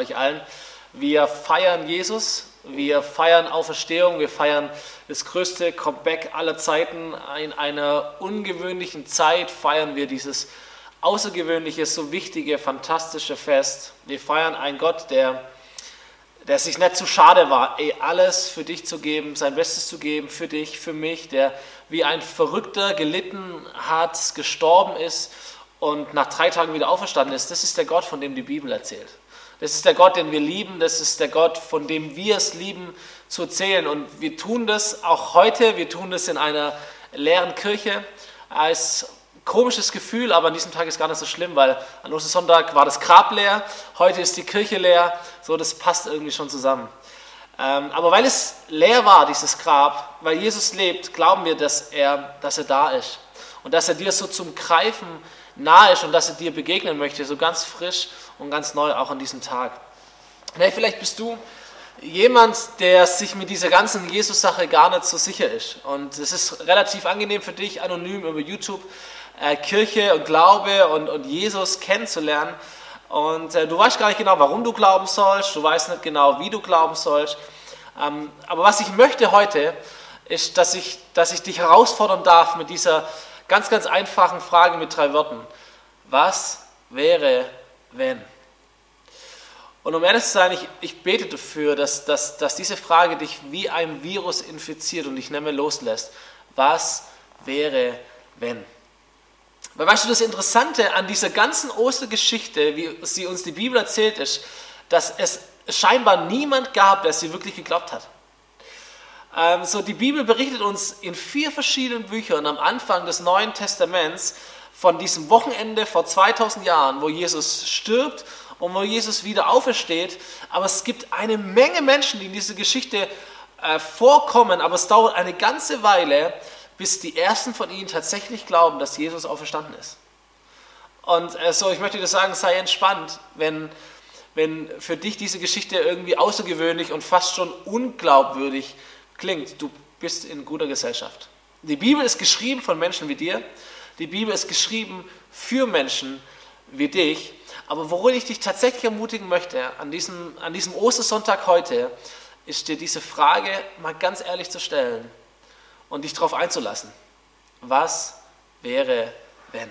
euch allen. Wir feiern Jesus, wir feiern Auferstehung, wir feiern das größte Comeback aller Zeiten. In einer ungewöhnlichen Zeit feiern wir dieses außergewöhnliche, so wichtige, fantastische Fest. Wir feiern einen Gott, der, der sich nicht zu schade war, ey, alles für dich zu geben, sein Bestes zu geben, für dich, für mich, der wie ein Verrückter gelitten hat, gestorben ist und nach drei Tagen wieder auferstanden ist. Das ist der Gott, von dem die Bibel erzählt. Das ist der Gott, den wir lieben. Das ist der Gott, von dem wir es lieben zu erzählen. Und wir tun das auch heute. Wir tun das in einer leeren Kirche. Als komisches Gefühl, aber an diesem Tag ist gar nicht so schlimm, weil an Ostersonntag war das Grab leer, heute ist die Kirche leer. So, das passt irgendwie schon zusammen. Ähm, aber weil es leer war, dieses Grab, weil Jesus lebt, glauben wir, dass er, dass er da ist. Und dass er dir so zum Greifen nahe ist und dass er dir begegnen möchte, so ganz frisch und ganz neu auch an diesem Tag. Hey, vielleicht bist du jemand, der sich mit dieser ganzen Jesus-Sache gar nicht so sicher ist. Und es ist relativ angenehm für dich, anonym über YouTube äh, Kirche und Glaube und, und Jesus kennenzulernen. Und äh, du weißt gar nicht genau, warum du glauben sollst, du weißt nicht genau, wie du glauben sollst. Ähm, aber was ich möchte heute, ist, dass ich, dass ich dich herausfordern darf mit dieser ganz, ganz einfachen Frage mit drei Wörtern. Was wäre, wenn? Und um ehrlich zu sein, ich, ich bete dafür, dass, dass, dass diese Frage dich wie ein Virus infiziert und dich nicht mehr loslässt. Was wäre, wenn? Weil weißt du, das Interessante an dieser ganzen Ostergeschichte, wie sie uns die Bibel erzählt, ist, dass es scheinbar niemand gab, der sie wirklich geglaubt hat. Ähm, so, die Bibel berichtet uns in vier verschiedenen Büchern am Anfang des Neuen Testaments von diesem Wochenende vor 2000 Jahren, wo Jesus stirbt und wo Jesus wieder aufersteht. Aber es gibt eine Menge Menschen, die in dieser Geschichte äh, vorkommen, aber es dauert eine ganze Weile, bis die ersten von ihnen tatsächlich glauben, dass Jesus auferstanden ist. Und äh, so, ich möchte dir sagen, sei entspannt, wenn, wenn für dich diese Geschichte irgendwie außergewöhnlich und fast schon unglaubwürdig klingt. Du bist in guter Gesellschaft. Die Bibel ist geschrieben von Menschen wie dir. Die Bibel ist geschrieben für Menschen wie dich. Aber worin ich dich tatsächlich ermutigen möchte, an diesem, an diesem Ostersonntag heute, ist dir diese Frage mal ganz ehrlich zu stellen und dich darauf einzulassen. Was wäre, wenn?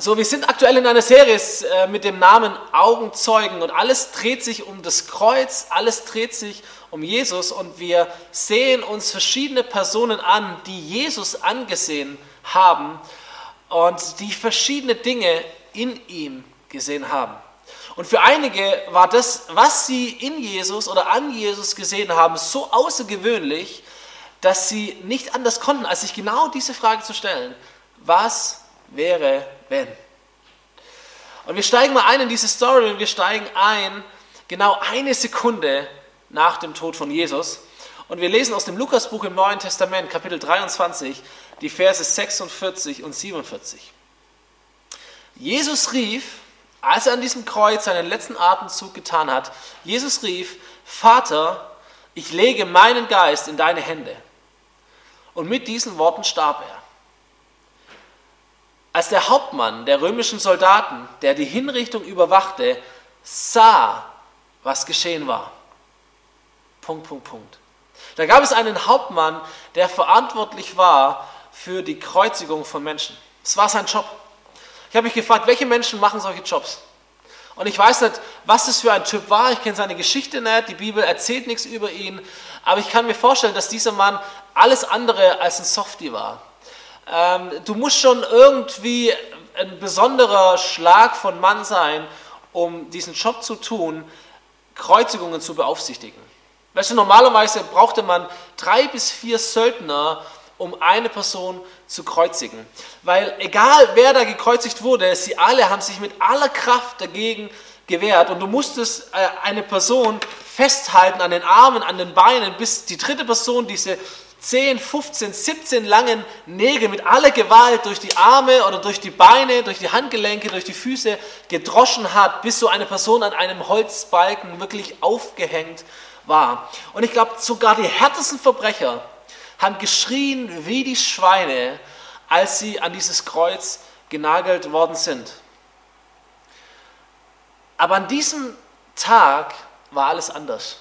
So, wir sind aktuell in einer Serie äh, mit dem Namen Augenzeugen und alles dreht sich um das Kreuz, alles dreht sich um Jesus und wir sehen uns verschiedene Personen an, die Jesus angesehen haben und die verschiedene Dinge in ihm gesehen haben. Und für einige war das, was sie in Jesus oder an Jesus gesehen haben, so außergewöhnlich, dass sie nicht anders konnten, als sich genau diese Frage zu stellen. Was wäre, wenn? Und wir steigen mal ein in diese Story und wir steigen ein genau eine Sekunde nach dem Tod von Jesus. Und wir lesen aus dem Lukasbuch im Neuen Testament, Kapitel 23, die Verse 46 und 47. Jesus rief, als er an diesem Kreuz seinen letzten Atemzug getan hat, Jesus rief, Vater, ich lege meinen Geist in deine Hände. Und mit diesen Worten starb er. Als der Hauptmann der römischen Soldaten, der die Hinrichtung überwachte, sah, was geschehen war. Punkt, Punkt, Punkt. Da gab es einen Hauptmann, der verantwortlich war für die Kreuzigung von Menschen. Es war sein Job. Ich habe mich gefragt, welche Menschen machen solche Jobs? Und ich weiß nicht, was das für ein Typ war. Ich kenne seine Geschichte nicht. Die Bibel erzählt nichts über ihn. Aber ich kann mir vorstellen, dass dieser Mann alles andere als ein Softie war. Ähm, du musst schon irgendwie ein besonderer Schlag von Mann sein, um diesen Job zu tun, Kreuzigungen zu beaufsichtigen. Weißt du, normalerweise brauchte man drei bis vier Söldner, um eine Person zu kreuzigen. Weil egal wer da gekreuzigt wurde, sie alle haben sich mit aller Kraft dagegen gewehrt und du musstest äh, eine Person festhalten an den Armen, an den Beinen, bis die dritte Person diese 10, 15, 17 langen Nägel mit aller Gewalt durch die Arme oder durch die Beine, durch die Handgelenke, durch die Füße gedroschen hat, bis so eine Person an einem Holzbalken wirklich aufgehängt war. Und ich glaube, sogar die härtesten Verbrecher haben geschrien wie die Schweine, als sie an dieses Kreuz genagelt worden sind. Aber an diesem Tag war alles anders.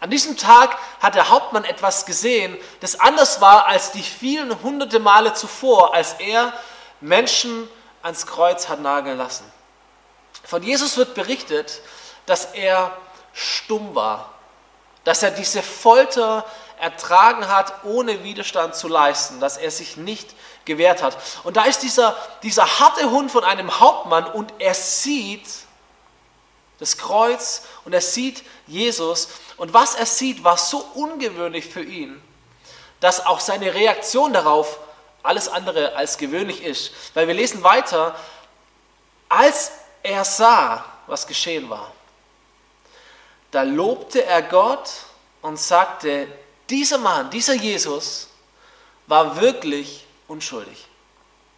An diesem Tag hat der Hauptmann etwas gesehen, das anders war als die vielen hunderte Male zuvor, als er Menschen ans Kreuz hat nageln lassen. Von Jesus wird berichtet, dass er stumm war, dass er diese Folter ertragen hat, ohne Widerstand zu leisten, dass er sich nicht gewehrt hat. Und da ist dieser, dieser harte Hund von einem Hauptmann und er sieht das Kreuz und er sieht Jesus. Und was er sieht, war so ungewöhnlich für ihn, dass auch seine Reaktion darauf alles andere als gewöhnlich ist. Weil wir lesen weiter, als er sah, was geschehen war, da lobte er Gott und sagte, dieser Mann, dieser Jesus war wirklich unschuldig.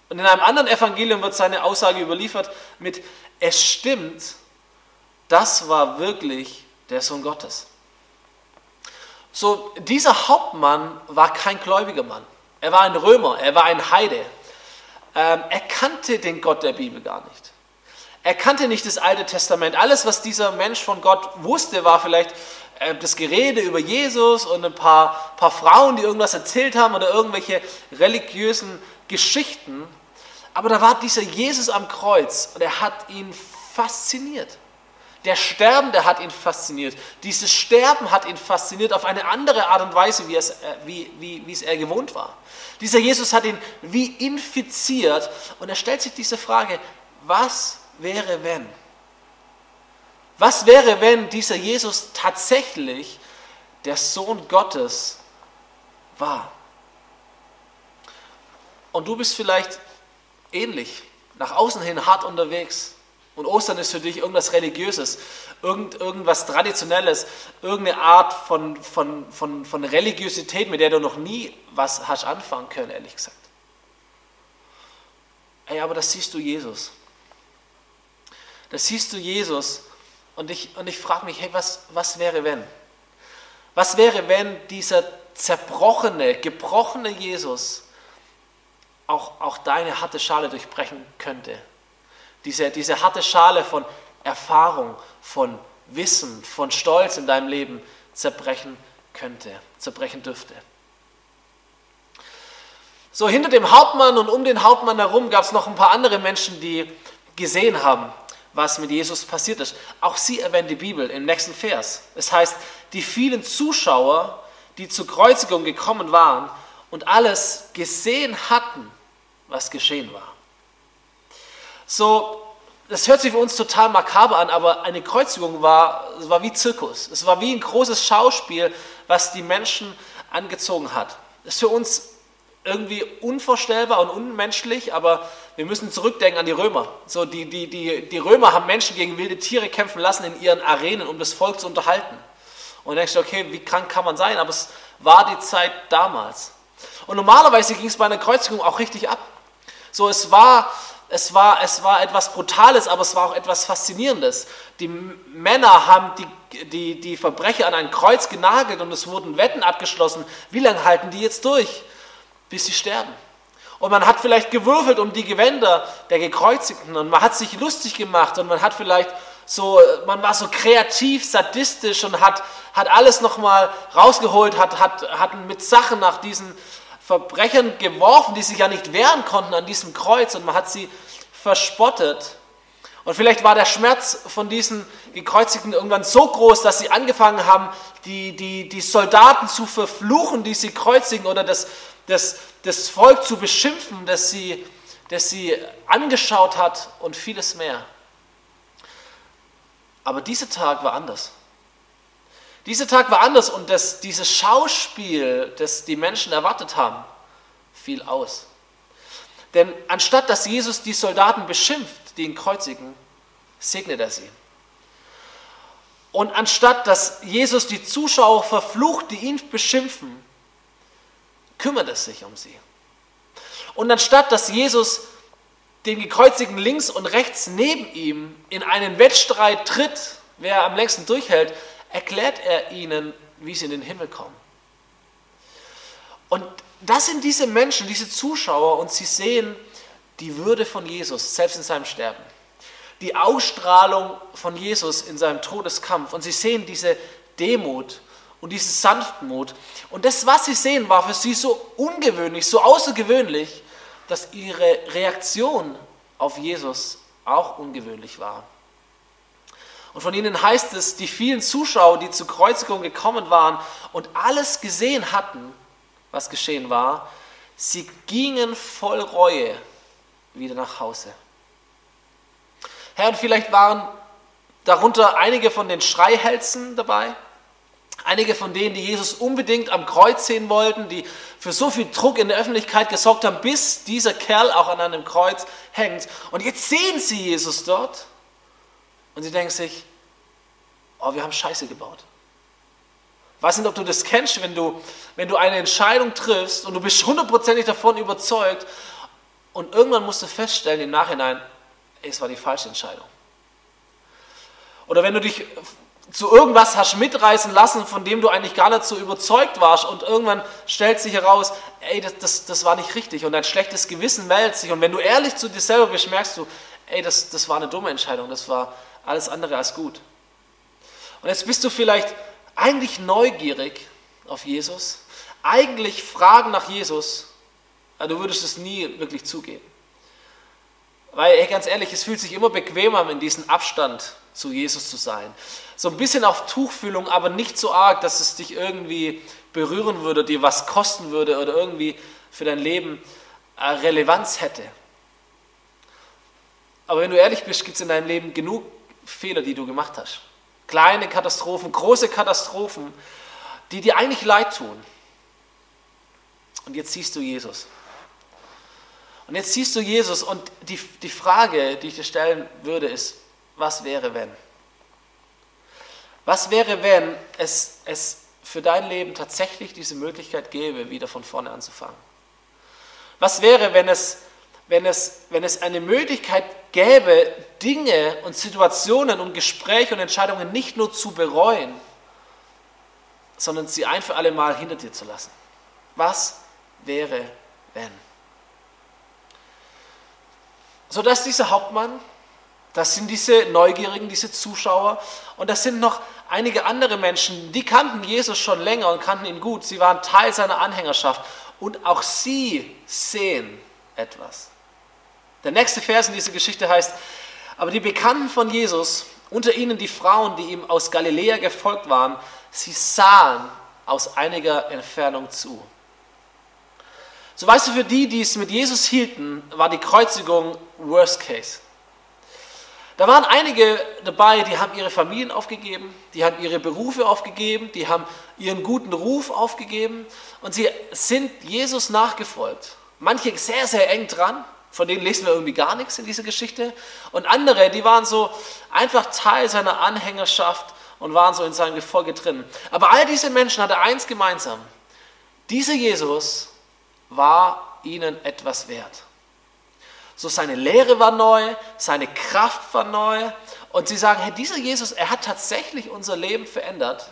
Und in einem anderen Evangelium wird seine Aussage überliefert mit, es stimmt, das war wirklich der Sohn Gottes. So, dieser Hauptmann war kein gläubiger Mann. Er war ein Römer, er war ein Heide. Ähm, er kannte den Gott der Bibel gar nicht. Er kannte nicht das Alte Testament. Alles, was dieser Mensch von Gott wusste, war vielleicht äh, das Gerede über Jesus und ein paar, paar Frauen, die irgendwas erzählt haben oder irgendwelche religiösen Geschichten. Aber da war dieser Jesus am Kreuz und er hat ihn fasziniert. Der Sterbende hat ihn fasziniert. Dieses Sterben hat ihn fasziniert auf eine andere Art und Weise, wie es, äh, wie, wie, wie es er gewohnt war. Dieser Jesus hat ihn wie infiziert und er stellt sich diese Frage, was wäre wenn? Was wäre, wenn dieser Jesus tatsächlich der Sohn Gottes war? Und du bist vielleicht ähnlich, nach außen hin hart unterwegs. Und Ostern ist für dich irgendwas Religiöses, irgend, irgendwas Traditionelles, irgendeine Art von, von, von, von Religiosität, mit der du noch nie was hast anfangen können, ehrlich gesagt. Ey, aber das siehst du Jesus. Das siehst du Jesus. Und ich, und ich frage mich, hey, was, was wäre, wenn? Was wäre, wenn dieser zerbrochene, gebrochene Jesus auch, auch deine harte Schale durchbrechen könnte? Diese, diese harte Schale von Erfahrung, von Wissen, von Stolz in deinem Leben zerbrechen könnte, zerbrechen dürfte. So, hinter dem Hauptmann und um den Hauptmann herum gab es noch ein paar andere Menschen, die gesehen haben, was mit Jesus passiert ist. Auch sie erwähnt die Bibel im nächsten Vers. Es heißt, die vielen Zuschauer, die zur Kreuzigung gekommen waren und alles gesehen hatten, was geschehen war. So, das hört sich für uns total makaber an, aber eine Kreuzigung war, war wie Zirkus. Es war wie ein großes Schauspiel, was die Menschen angezogen hat. Das ist für uns irgendwie unvorstellbar und unmenschlich, aber wir müssen zurückdenken an die Römer. So, die, die, die, die Römer haben Menschen gegen wilde Tiere kämpfen lassen in ihren Arenen, um das Volk zu unterhalten. Und denkst du, okay, wie krank kann man sein? Aber es war die Zeit damals. Und normalerweise ging es bei einer Kreuzigung auch richtig ab. So, es war es war, es war etwas Brutales, aber es war auch etwas Faszinierendes. Die Männer haben die, die, die Verbrecher an ein Kreuz genagelt und es wurden Wetten abgeschlossen. Wie lange halten die jetzt durch, bis sie sterben? Und man hat vielleicht gewürfelt um die Gewänder der Gekreuzigten und man hat sich lustig gemacht und man hat vielleicht so, man war so kreativ, sadistisch und hat, hat alles nochmal rausgeholt, hat, hat, hat mit Sachen nach diesen Verbrechern geworfen, die sich ja nicht wehren konnten an diesem Kreuz und man hat sie verspottet. Und vielleicht war der Schmerz von diesen Gekreuzigten irgendwann so groß, dass sie angefangen haben, die, die, die Soldaten zu verfluchen, die sie kreuzigen oder das, das, das Volk zu beschimpfen, das sie, das sie angeschaut hat und vieles mehr. Aber dieser Tag war anders. Dieser Tag war anders und das, dieses Schauspiel, das die Menschen erwartet haben, fiel aus. Denn anstatt dass Jesus die Soldaten beschimpft, die ihn kreuzigen, segnet er sie. Und anstatt dass Jesus die Zuschauer verflucht, die ihn beschimpfen, kümmert er sich um sie. Und anstatt dass Jesus den Gekreuzigten links und rechts neben ihm in einen Wettstreit tritt, wer am längsten durchhält, erklärt er ihnen, wie sie in den Himmel kommen. Und das sind diese Menschen, diese Zuschauer, und sie sehen die Würde von Jesus, selbst in seinem Sterben. die Ausstrahlung von Jesus in seinem Todeskampf und sie sehen diese Demut und diese Sanftmut. Und das, was sie sehen, war für sie so ungewöhnlich, so außergewöhnlich, dass ihre Reaktion auf Jesus auch ungewöhnlich war. Und von ihnen heißt es, die vielen Zuschauer, die zur Kreuzigung gekommen waren und alles gesehen hatten, was geschehen war, sie gingen voll Reue wieder nach Hause. Herr, und vielleicht waren darunter einige von den Schreihälsen dabei, einige von denen, die Jesus unbedingt am Kreuz sehen wollten, die für so viel Druck in der Öffentlichkeit gesorgt haben, bis dieser Kerl auch an einem Kreuz hängt. Und jetzt sehen sie Jesus dort und sie denken sich, oh, wir haben Scheiße gebaut. Weiß nicht, ob du das kennst, wenn du, wenn du eine Entscheidung triffst und du bist hundertprozentig davon überzeugt und irgendwann musst du feststellen im Nachhinein, es war die falsche Entscheidung. Oder wenn du dich zu irgendwas hast mitreißen lassen, von dem du eigentlich gar nicht so überzeugt warst und irgendwann stellt sich heraus, ey, das, das, das war nicht richtig und dein schlechtes Gewissen meldet sich und wenn du ehrlich zu dir selber bist, merkst du, ey, das, das war eine dumme Entscheidung, das war alles andere als gut. Und jetzt bist du vielleicht eigentlich neugierig auf Jesus, eigentlich Fragen nach Jesus, aber du würdest es nie wirklich zugeben. Weil, ey, ganz ehrlich, es fühlt sich immer bequemer, in diesem Abstand zu Jesus zu sein. So ein bisschen auf Tuchfühlung, aber nicht so arg, dass es dich irgendwie berühren würde, dir was kosten würde oder irgendwie für dein Leben äh, Relevanz hätte. Aber wenn du ehrlich bist, gibt es in deinem Leben genug Fehler, die du gemacht hast. Kleine Katastrophen, große Katastrophen, die dir eigentlich leid tun. Und jetzt siehst du Jesus. Und jetzt siehst du Jesus und die, die Frage, die ich dir stellen würde, ist, was wäre wenn? Was wäre, wenn es, es für dein Leben tatsächlich diese Möglichkeit gäbe, wieder von vorne anzufangen? Was wäre, wenn es, wenn es, wenn es eine Möglichkeit gäbe, Dinge und Situationen und Gespräche und Entscheidungen nicht nur zu bereuen, sondern sie ein für alle Mal hinter dir zu lassen? Was wäre, wenn? Sodass dieser Hauptmann das sind diese Neugierigen, diese Zuschauer. Und das sind noch einige andere Menschen, die kannten Jesus schon länger und kannten ihn gut. Sie waren Teil seiner Anhängerschaft. Und auch sie sehen etwas. Der nächste Vers in dieser Geschichte heißt, aber die Bekannten von Jesus, unter ihnen die Frauen, die ihm aus Galiläa gefolgt waren, sie sahen aus einiger Entfernung zu. So weißt du, für die, die es mit Jesus hielten, war die Kreuzigung Worst Case. Da waren einige dabei, die haben ihre Familien aufgegeben, die haben ihre Berufe aufgegeben, die haben ihren guten Ruf aufgegeben und sie sind Jesus nachgefolgt. Manche sehr, sehr eng dran, von denen lesen wir irgendwie gar nichts in dieser Geschichte. Und andere, die waren so einfach Teil seiner Anhängerschaft und waren so in seinem Gefolge drin. Aber all diese Menschen hatten eins gemeinsam. Dieser Jesus war ihnen etwas wert. So seine Lehre war neu, seine Kraft war neu. Und sie sagen, hey, dieser Jesus, er hat tatsächlich unser Leben verändert.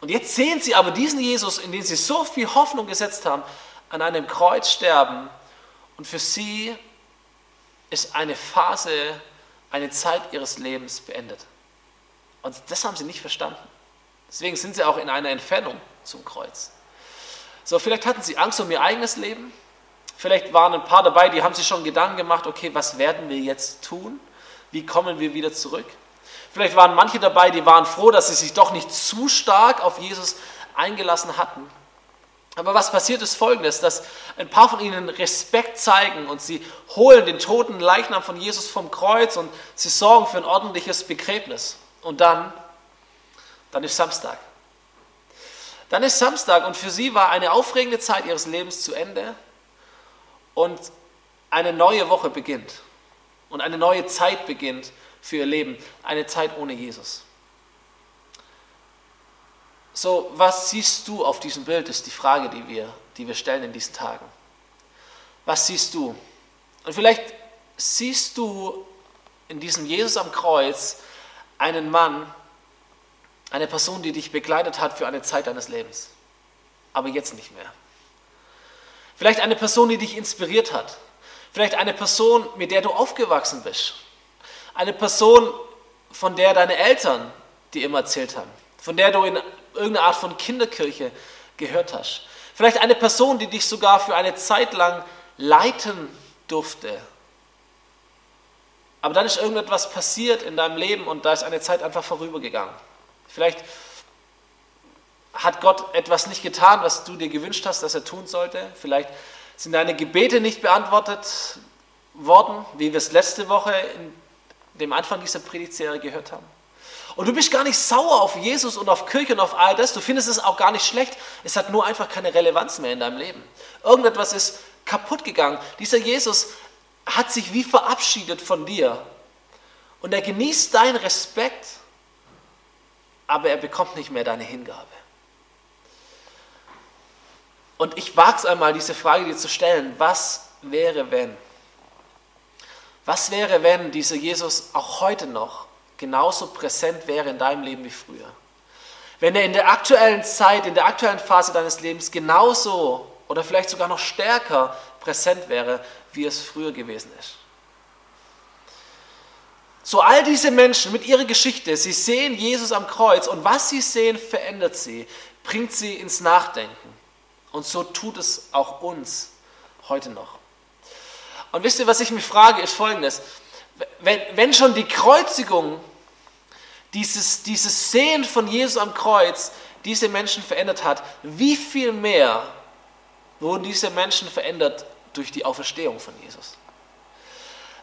Und jetzt sehen sie aber diesen Jesus, in den sie so viel Hoffnung gesetzt haben, an einem Kreuz sterben. Und für sie ist eine Phase, eine Zeit ihres Lebens beendet. Und das haben sie nicht verstanden. Deswegen sind sie auch in einer Entfernung zum Kreuz. So, vielleicht hatten sie Angst um ihr eigenes Leben. Vielleicht waren ein paar dabei, die haben sich schon Gedanken gemacht, okay, was werden wir jetzt tun? Wie kommen wir wieder zurück? Vielleicht waren manche dabei, die waren froh, dass sie sich doch nicht zu stark auf Jesus eingelassen hatten. Aber was passiert ist folgendes, dass ein paar von ihnen Respekt zeigen und sie holen den toten Leichnam von Jesus vom Kreuz und sie sorgen für ein ordentliches Begräbnis. Und dann, dann ist Samstag. Dann ist Samstag und für sie war eine aufregende Zeit ihres Lebens zu Ende und eine neue Woche beginnt und eine neue Zeit beginnt für ihr Leben, eine Zeit ohne Jesus. So, was siehst du auf diesem Bild, ist die Frage, die wir, die wir stellen in diesen Tagen. Was siehst du? Und vielleicht siehst du in diesem Jesus am Kreuz einen Mann, eine Person, die dich begleitet hat für eine Zeit deines Lebens, aber jetzt nicht mehr. Vielleicht eine Person, die dich inspiriert hat. Vielleicht eine Person, mit der du aufgewachsen bist. Eine Person, von der deine Eltern dir immer erzählt haben, von der du in irgendeiner Art von Kinderkirche gehört hast. Vielleicht eine Person, die dich sogar für eine Zeit lang leiten durfte. Aber dann ist irgendetwas passiert in deinem Leben und da ist eine Zeit einfach vorübergegangen. Vielleicht hat Gott etwas nicht getan, was du dir gewünscht hast, dass er tun sollte. Vielleicht sind deine Gebete nicht beantwortet worden, wie wir es letzte Woche in dem Anfang dieser Predigtserie gehört haben. Und du bist gar nicht sauer auf Jesus und auf Kirche und auf all das. Du findest es auch gar nicht schlecht. Es hat nur einfach keine Relevanz mehr in deinem Leben. Irgendetwas ist kaputt gegangen. Dieser Jesus hat sich wie verabschiedet von dir. Und er genießt deinen Respekt, aber er bekommt nicht mehr deine Hingabe. Und ich wage es einmal, diese Frage dir zu stellen, was wäre, wenn? Was wäre, wenn dieser Jesus auch heute noch genauso präsent wäre in deinem Leben wie früher? Wenn er in der aktuellen Zeit, in der aktuellen Phase deines Lebens genauso oder vielleicht sogar noch stärker präsent wäre, wie es früher gewesen ist. So all diese Menschen mit ihrer Geschichte, sie sehen Jesus am Kreuz und was sie sehen, verändert sie, bringt sie ins Nachdenken. Und so tut es auch uns heute noch. Und wisst ihr, was ich mich frage, ist folgendes. Wenn, wenn schon die Kreuzigung, dieses, dieses Sehen von Jesus am Kreuz, diese Menschen verändert hat, wie viel mehr wurden diese Menschen verändert durch die Auferstehung von Jesus?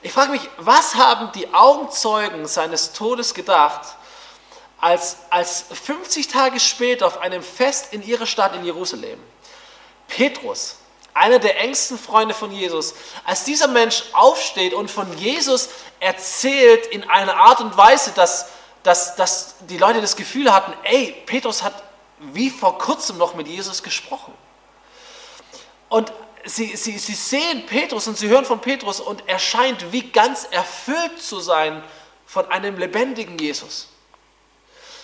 Ich frage mich, was haben die Augenzeugen seines Todes gedacht, als, als 50 Tage später auf einem Fest in ihrer Stadt in Jerusalem Petrus, einer der engsten Freunde von Jesus, als dieser Mensch aufsteht und von Jesus erzählt in einer Art und Weise, dass, dass, dass die Leute das Gefühl hatten, ey, Petrus hat wie vor kurzem noch mit Jesus gesprochen. Und sie, sie, sie sehen Petrus und sie hören von Petrus und er scheint wie ganz erfüllt zu sein von einem lebendigen Jesus.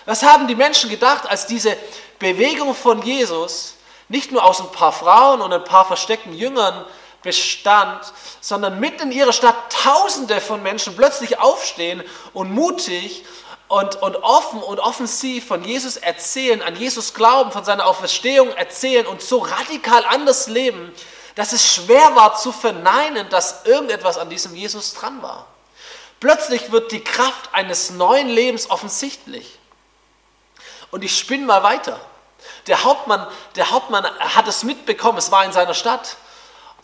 Was haben die Menschen gedacht, als diese Bewegung von Jesus nicht nur aus ein paar Frauen und ein paar versteckten Jüngern bestand, sondern mitten in ihrer Stadt Tausende von Menschen plötzlich aufstehen und mutig und, und offen und offensiv von Jesus erzählen, an Jesus glauben, von seiner Auferstehung erzählen und so radikal anders leben, dass es schwer war zu verneinen, dass irgendetwas an diesem Jesus dran war. Plötzlich wird die Kraft eines neuen Lebens offensichtlich. Und ich spinne mal weiter. Der Hauptmann, der Hauptmann hat es mitbekommen, es war in seiner Stadt.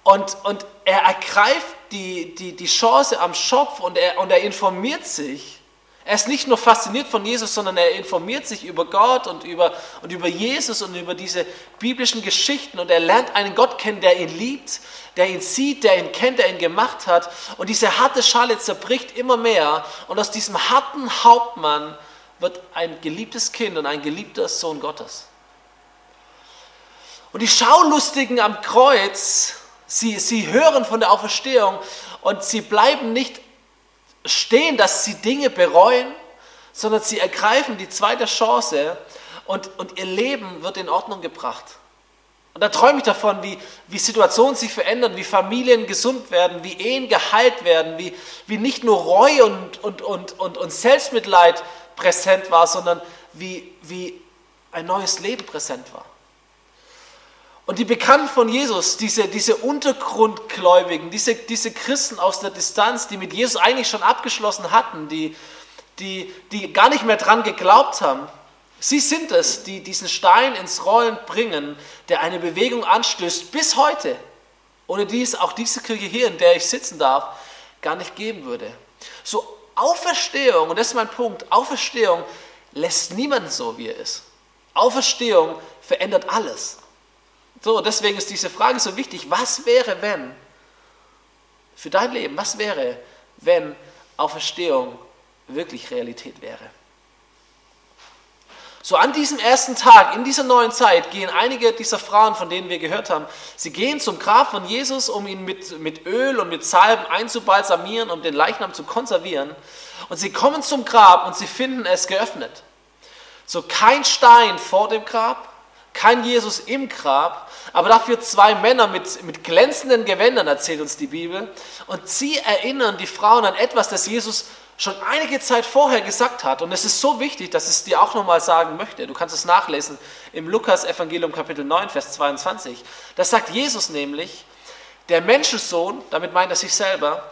Und, und er ergreift die, die, die Chance am Schopf und er, und er informiert sich. Er ist nicht nur fasziniert von Jesus, sondern er informiert sich über Gott und über, und über Jesus und über diese biblischen Geschichten und er lernt einen Gott kennen, der ihn liebt, der ihn sieht, der ihn kennt, der ihn gemacht hat. Und diese harte Schale zerbricht immer mehr und aus diesem harten Hauptmann wird ein geliebtes Kind und ein geliebter Sohn Gottes. Und die Schaulustigen am Kreuz, sie, sie hören von der Auferstehung und sie bleiben nicht stehen, dass sie Dinge bereuen, sondern sie ergreifen die zweite Chance und, und ihr Leben wird in Ordnung gebracht. Und da träume ich davon, wie, wie Situationen sich verändern, wie Familien gesund werden, wie Ehen geheilt werden, wie, wie nicht nur Reue und, und, und, und, und Selbstmitleid präsent war, sondern wie, wie ein neues Leben präsent war. Und die Bekannten von Jesus, diese, diese Untergrundgläubigen, diese, diese Christen aus der Distanz, die mit Jesus eigentlich schon abgeschlossen hatten, die, die, die gar nicht mehr dran geglaubt haben, sie sind es, die diesen Stein ins Rollen bringen, der eine Bewegung anstößt bis heute, ohne die es auch diese Kirche hier, in der ich sitzen darf, gar nicht geben würde. So Auferstehung, und das ist mein Punkt, Auferstehung lässt niemanden so, wie er ist. Auferstehung verändert alles. So, deswegen ist diese Frage so wichtig. Was wäre, wenn, für dein Leben, was wäre, wenn Auferstehung wirklich Realität wäre? So an diesem ersten Tag, in dieser neuen Zeit, gehen einige dieser Frauen, von denen wir gehört haben, sie gehen zum Grab von Jesus, um ihn mit, mit Öl und mit Salben einzubalsamieren, um den Leichnam zu konservieren. Und sie kommen zum Grab und sie finden es geöffnet. So kein Stein vor dem Grab, kein Jesus im Grab, aber dafür zwei Männer mit, mit glänzenden Gewändern, erzählt uns die Bibel. Und sie erinnern die Frauen an etwas, das Jesus schon einige Zeit vorher gesagt hat, und es ist so wichtig, dass ich es dir auch nochmal sagen möchte, du kannst es nachlesen im Lukas Evangelium Kapitel 9, Vers 22, das sagt Jesus nämlich, der Menschensohn, damit meint er sich selber,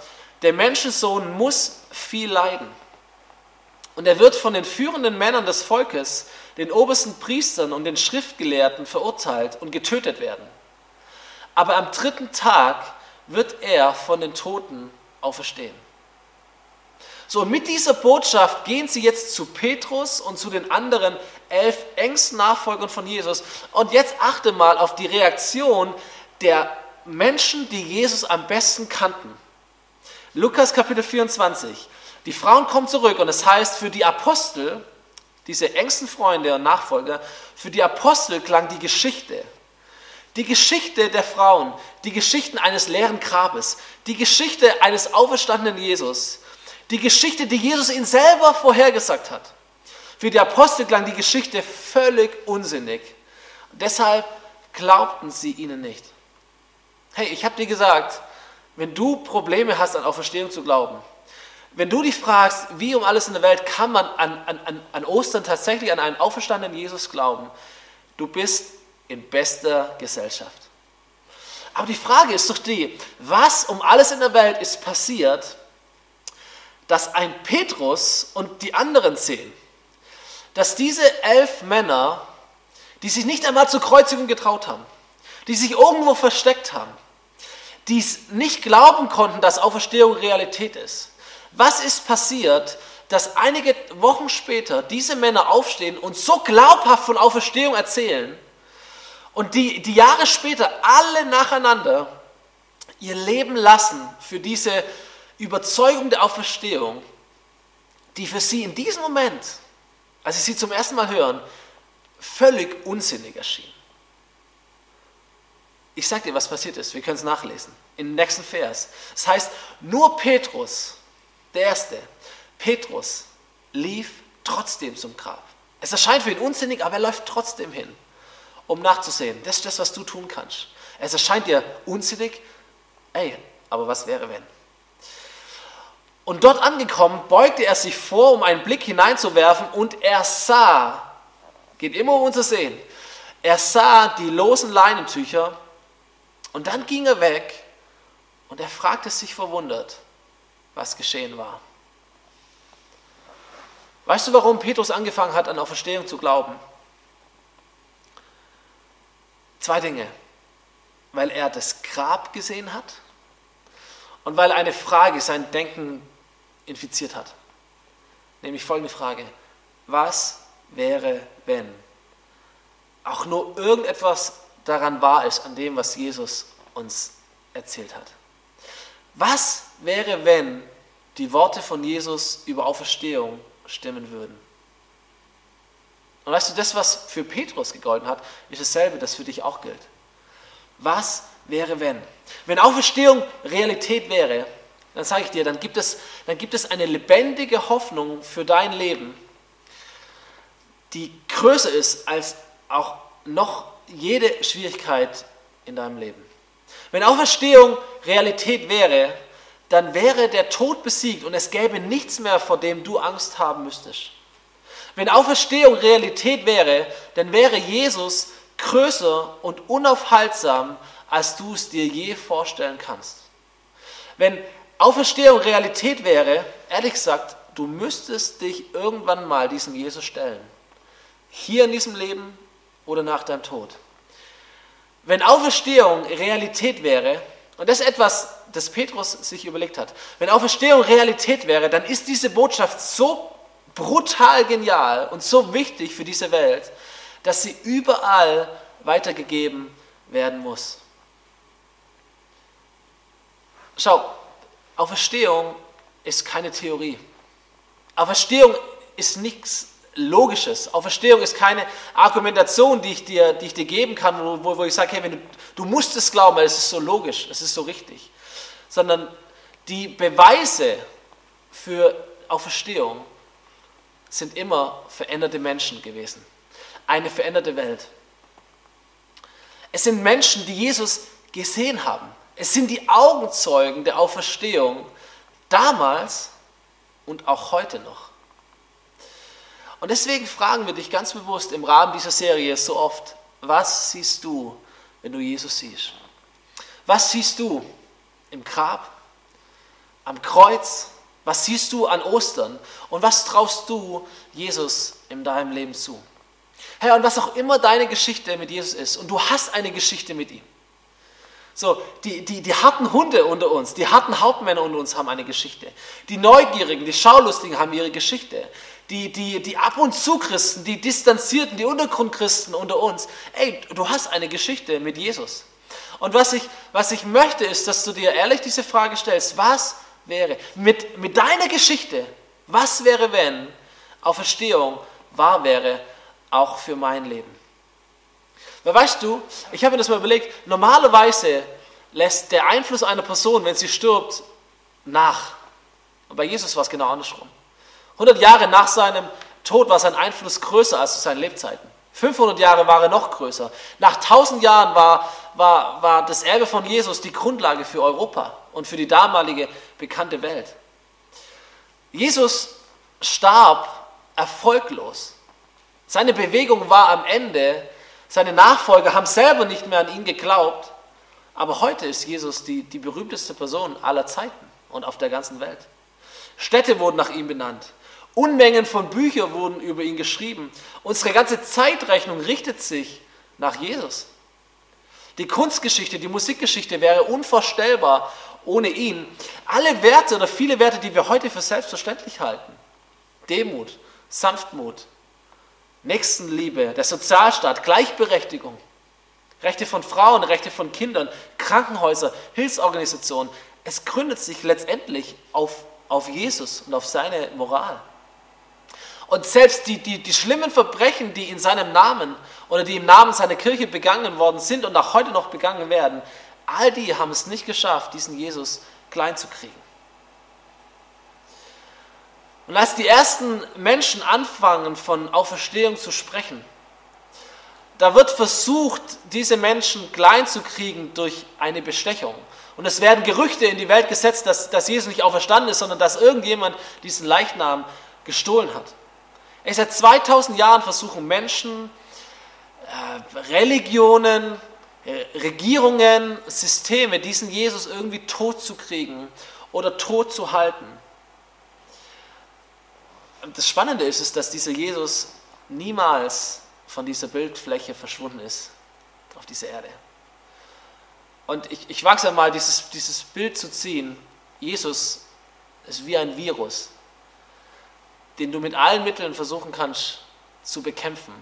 der Menschensohn muss viel leiden. Und er wird von den führenden Männern des Volkes, den obersten Priestern und den Schriftgelehrten verurteilt und getötet werden. Aber am dritten Tag wird er von den Toten auferstehen. So, mit dieser Botschaft gehen sie jetzt zu Petrus und zu den anderen elf engsten Nachfolgern von Jesus. Und jetzt achte mal auf die Reaktion der Menschen, die Jesus am besten kannten. Lukas Kapitel 24. Die Frauen kommen zurück und es das heißt, für die Apostel, diese engsten Freunde und Nachfolger, für die Apostel klang die Geschichte. Die Geschichte der Frauen, die Geschichten eines leeren Grabes, die Geschichte eines auferstandenen Jesus, die Geschichte, die Jesus ihnen selber vorhergesagt hat. Für die Apostel klang die Geschichte völlig unsinnig. Deshalb glaubten sie ihnen nicht. Hey, ich habe dir gesagt, wenn du Probleme hast, an Auferstehung zu glauben, wenn du dich fragst, wie um alles in der Welt kann man an, an, an Ostern tatsächlich an einen auferstandenen Jesus glauben, du bist in bester Gesellschaft. Aber die Frage ist doch die, was um alles in der Welt ist passiert, dass ein Petrus und die anderen zehn, dass diese elf Männer, die sich nicht einmal zur Kreuzigung getraut haben, die sich irgendwo versteckt haben, die es nicht glauben konnten, dass Auferstehung Realität ist. Was ist passiert, dass einige Wochen später diese Männer aufstehen und so glaubhaft von Auferstehung erzählen und die, die Jahre später alle nacheinander ihr Leben lassen für diese Überzeugung der Auferstehung, die für sie in diesem Moment, als sie sie zum ersten Mal hören, völlig unsinnig erschien. Ich sage dir, was passiert ist. Wir können es nachlesen. Im nächsten Vers. Das heißt, nur Petrus, der Erste, Petrus lief trotzdem zum Grab. Es erscheint für ihn unsinnig, aber er läuft trotzdem hin, um nachzusehen. Das ist das, was du tun kannst. Es erscheint dir unsinnig, ey, aber was wäre, wenn? Und dort angekommen, beugte er sich vor, um einen Blick hineinzuwerfen, und er sah, geht immer um unser Sehen, er sah die losen Leinentücher und dann ging er weg und er fragte sich verwundert, was geschehen war. Weißt du, warum Petrus angefangen hat, an Auferstehung zu glauben? Zwei Dinge. Weil er das Grab gesehen hat und weil eine Frage sein Denken infiziert hat. Nämlich folgende Frage. Was wäre, wenn auch nur irgendetwas daran wahr ist, an dem, was Jesus uns erzählt hat. Was wäre, wenn die Worte von Jesus über Auferstehung stimmen würden? Und weißt du, das, was für Petrus gegolten hat, ist dasselbe, das für dich auch gilt. Was wäre, wenn? Wenn Auferstehung Realität wäre, dann sage ich dir, dann gibt, es, dann gibt es eine lebendige Hoffnung für dein Leben, die größer ist als auch noch jede Schwierigkeit in deinem Leben. Wenn Auferstehung Realität wäre, dann wäre der Tod besiegt und es gäbe nichts mehr, vor dem du Angst haben müsstest. Wenn Auferstehung Realität wäre, dann wäre Jesus größer und unaufhaltsam, als du es dir je vorstellen kannst. Wenn Auferstehung Realität wäre, ehrlich gesagt, du müsstest dich irgendwann mal diesem Jesus stellen. Hier in diesem Leben oder nach deinem Tod. Wenn Auferstehung Realität wäre, und das ist etwas, das Petrus sich überlegt hat, wenn Auferstehung Realität wäre, dann ist diese Botschaft so brutal genial und so wichtig für diese Welt, dass sie überall weitergegeben werden muss. Schau, Auferstehung ist keine Theorie. Auferstehung ist nichts Logisches. Auferstehung ist keine Argumentation, die ich dir, die ich dir geben kann, wo, wo ich sage, hey, wenn du, du musst es glauben, weil es ist so logisch, es ist so richtig. Sondern die Beweise für Auferstehung sind immer veränderte Menschen gewesen. Eine veränderte Welt. Es sind Menschen, die Jesus gesehen haben. Es sind die Augenzeugen der Auferstehung damals und auch heute noch. Und deswegen fragen wir dich ganz bewusst im Rahmen dieser Serie so oft, was siehst du, wenn du Jesus siehst? Was siehst du im Grab, am Kreuz? Was siehst du an Ostern? Und was traust du Jesus in deinem Leben zu? Herr, und was auch immer deine Geschichte mit Jesus ist, und du hast eine Geschichte mit ihm. So, die, die, die harten Hunde unter uns, die harten Hauptmänner unter uns haben eine Geschichte. Die Neugierigen, die Schaulustigen haben ihre Geschichte. Die, die, die Ab- und Zu-Christen, die Distanzierten, die Untergrundchristen unter uns. Ey, du hast eine Geschichte mit Jesus. Und was ich, was ich möchte, ist, dass du dir ehrlich diese Frage stellst, was wäre mit, mit deiner Geschichte, was wäre, wenn Auferstehung wahr wäre, auch für mein Leben? Weil weißt du, ich habe mir das mal überlegt, normalerweise lässt der Einfluss einer Person, wenn sie stirbt, nach. Und bei Jesus war es genau andersrum. 100 Jahre nach seinem Tod war sein Einfluss größer als zu seinen Lebzeiten. 500 Jahre war er noch größer. Nach 1000 Jahren war, war, war das Erbe von Jesus die Grundlage für Europa und für die damalige bekannte Welt. Jesus starb erfolglos. Seine Bewegung war am Ende seine Nachfolger haben selber nicht mehr an ihn geglaubt. Aber heute ist Jesus die, die berühmteste Person aller Zeiten und auf der ganzen Welt. Städte wurden nach ihm benannt. Unmengen von Büchern wurden über ihn geschrieben. Unsere ganze Zeitrechnung richtet sich nach Jesus. Die Kunstgeschichte, die Musikgeschichte wäre unvorstellbar ohne ihn. Alle Werte oder viele Werte, die wir heute für selbstverständlich halten. Demut, Sanftmut, Nächstenliebe, der Sozialstaat, Gleichberechtigung, Rechte von Frauen, Rechte von Kindern, Krankenhäuser, Hilfsorganisationen. Es gründet sich letztendlich auf, auf Jesus und auf seine Moral. Und selbst die, die, die schlimmen Verbrechen, die in seinem Namen oder die im Namen seiner Kirche begangen worden sind und auch heute noch begangen werden, all die haben es nicht geschafft, diesen Jesus klein zu kriegen. Und als die ersten Menschen anfangen, von Auferstehung zu sprechen, da wird versucht, diese Menschen klein zu kriegen durch eine Bestechung. Und es werden Gerüchte in die Welt gesetzt, dass, dass Jesus nicht auferstanden ist, sondern dass irgendjemand diesen Leichnam gestohlen hat. Seit 2000 Jahren versuchen Menschen, äh, Religionen, äh, Regierungen, Systeme, diesen Jesus irgendwie tot zu kriegen oder tot zu halten das Spannende ist, ist, dass dieser Jesus niemals von dieser Bildfläche verschwunden ist auf dieser Erde. Und ich, ich wage es mal, dieses, dieses Bild zu ziehen. Jesus ist wie ein Virus, den du mit allen Mitteln versuchen kannst zu bekämpfen.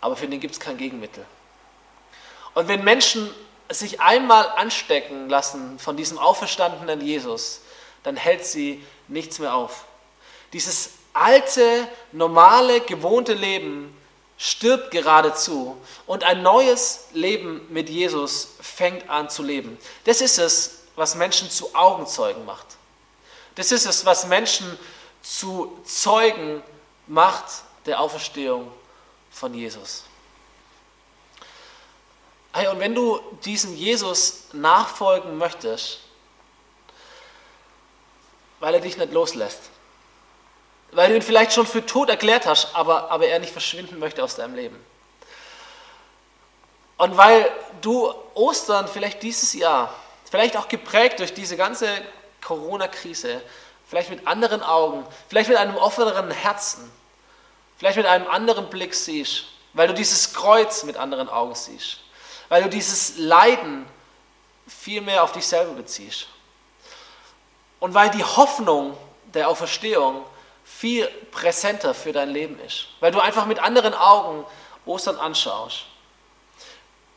Aber für den gibt es kein Gegenmittel. Und wenn Menschen sich einmal anstecken lassen von diesem auferstandenen Jesus, dann hält sie nichts mehr auf. Dieses alte, normale, gewohnte Leben stirbt geradezu und ein neues Leben mit Jesus fängt an zu leben. Das ist es, was Menschen zu Augenzeugen macht. Das ist es, was Menschen zu Zeugen macht der Auferstehung von Jesus. Hey, und wenn du diesem Jesus nachfolgen möchtest, weil er dich nicht loslässt, weil du ihn vielleicht schon für tot erklärt hast, aber, aber er nicht verschwinden möchte aus deinem Leben. Und weil du Ostern vielleicht dieses Jahr, vielleicht auch geprägt durch diese ganze Corona-Krise, vielleicht mit anderen Augen, vielleicht mit einem offeneren Herzen, vielleicht mit einem anderen Blick siehst, weil du dieses Kreuz mit anderen Augen siehst, weil du dieses Leiden viel mehr auf dich selber beziehst. Und weil die Hoffnung der Auferstehung viel präsenter für dein Leben ist, weil du einfach mit anderen Augen Ostern anschaust.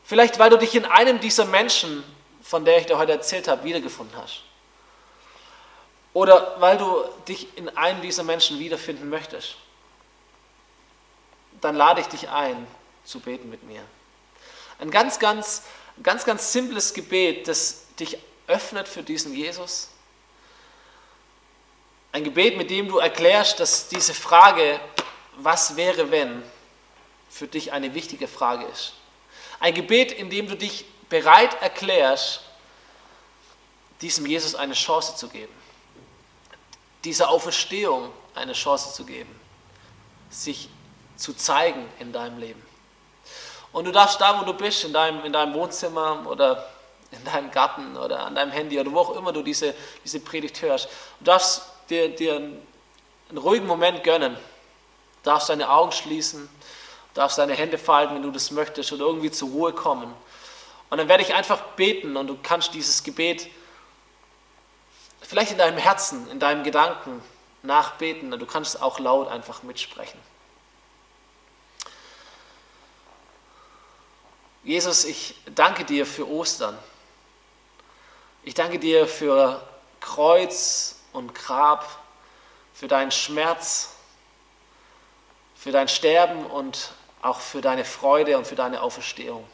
Vielleicht weil du dich in einem dieser Menschen, von der ich dir heute erzählt habe, wiedergefunden hast. Oder weil du dich in einem dieser Menschen wiederfinden möchtest. Dann lade ich dich ein, zu beten mit mir. Ein ganz, ganz, ganz, ganz simples Gebet, das dich öffnet für diesen Jesus ein Gebet, mit dem du erklärst, dass diese Frage, was wäre wenn, für dich eine wichtige Frage ist. Ein Gebet, in dem du dich bereit erklärst, diesem Jesus eine Chance zu geben. Dieser Auferstehung eine Chance zu geben, sich zu zeigen in deinem Leben. Und du darfst da, wo du bist, in deinem, in deinem Wohnzimmer oder in deinem Garten oder an deinem Handy oder wo auch immer du diese, diese Predigt hörst, du darfst dir, dir einen, ruhigen Moment gönnen, du darfst deine Augen schließen, darfst deine Hände falten, wenn du das möchtest, oder irgendwie zur Ruhe kommen. Und dann werde ich einfach beten und du kannst dieses Gebet vielleicht in deinem Herzen, in deinem Gedanken nachbeten du kannst auch laut einfach mitsprechen. Jesus, ich danke dir für Ostern. Ich danke dir für Kreuz und Grab, für deinen Schmerz, für dein Sterben und auch für deine Freude und für deine Auferstehung.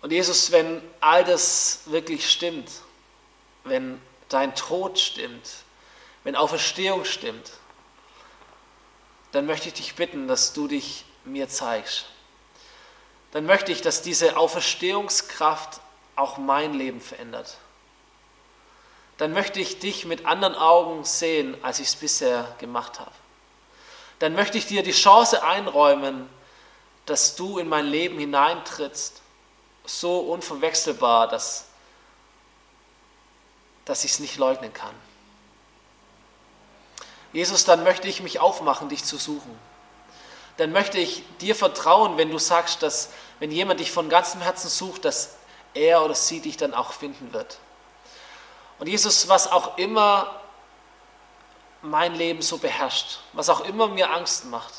Und Jesus, wenn all das wirklich stimmt, wenn dein Tod stimmt, wenn Auferstehung stimmt, dann möchte ich dich bitten, dass du dich mir zeigst. Dann möchte ich, dass diese Auferstehungskraft auch mein Leben verändert. Dann möchte ich dich mit anderen Augen sehen, als ich es bisher gemacht habe. Dann möchte ich dir die Chance einräumen, dass du in mein Leben hineintrittst, so unverwechselbar, dass dass ich es nicht leugnen kann. Jesus, dann möchte ich mich aufmachen, dich zu suchen. Dann möchte ich dir vertrauen, wenn du sagst, dass wenn jemand dich von ganzem Herzen sucht, dass er oder sie dich dann auch finden wird. Und Jesus, was auch immer mein Leben so beherrscht, was auch immer mir Angst macht,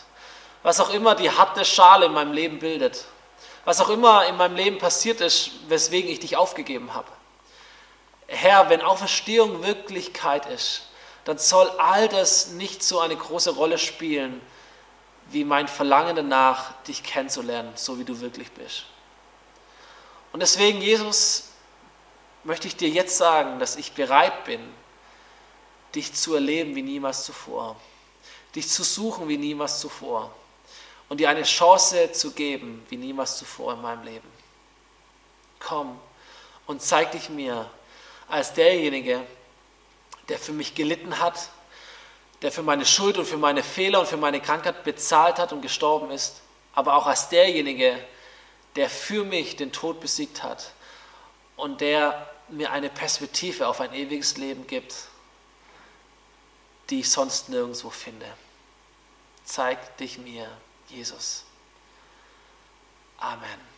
was auch immer die harte Schale in meinem Leben bildet, was auch immer in meinem Leben passiert ist, weswegen ich dich aufgegeben habe. Herr, wenn Auferstehung Wirklichkeit ist, dann soll all das nicht so eine große Rolle spielen, wie mein Verlangen danach, dich kennenzulernen, so wie du wirklich bist. Und deswegen, Jesus, möchte ich dir jetzt sagen, dass ich bereit bin, dich zu erleben wie niemals zuvor, dich zu suchen wie niemals zuvor und dir eine Chance zu geben wie niemals zuvor in meinem Leben. Komm und zeig dich mir als derjenige, der für mich gelitten hat, der für meine Schuld und für meine Fehler und für meine Krankheit bezahlt hat und gestorben ist, aber auch als derjenige, der für mich den Tod besiegt hat und der mir eine Perspektive auf ein ewiges Leben gibt, die ich sonst nirgendwo finde. Zeig dich mir, Jesus. Amen.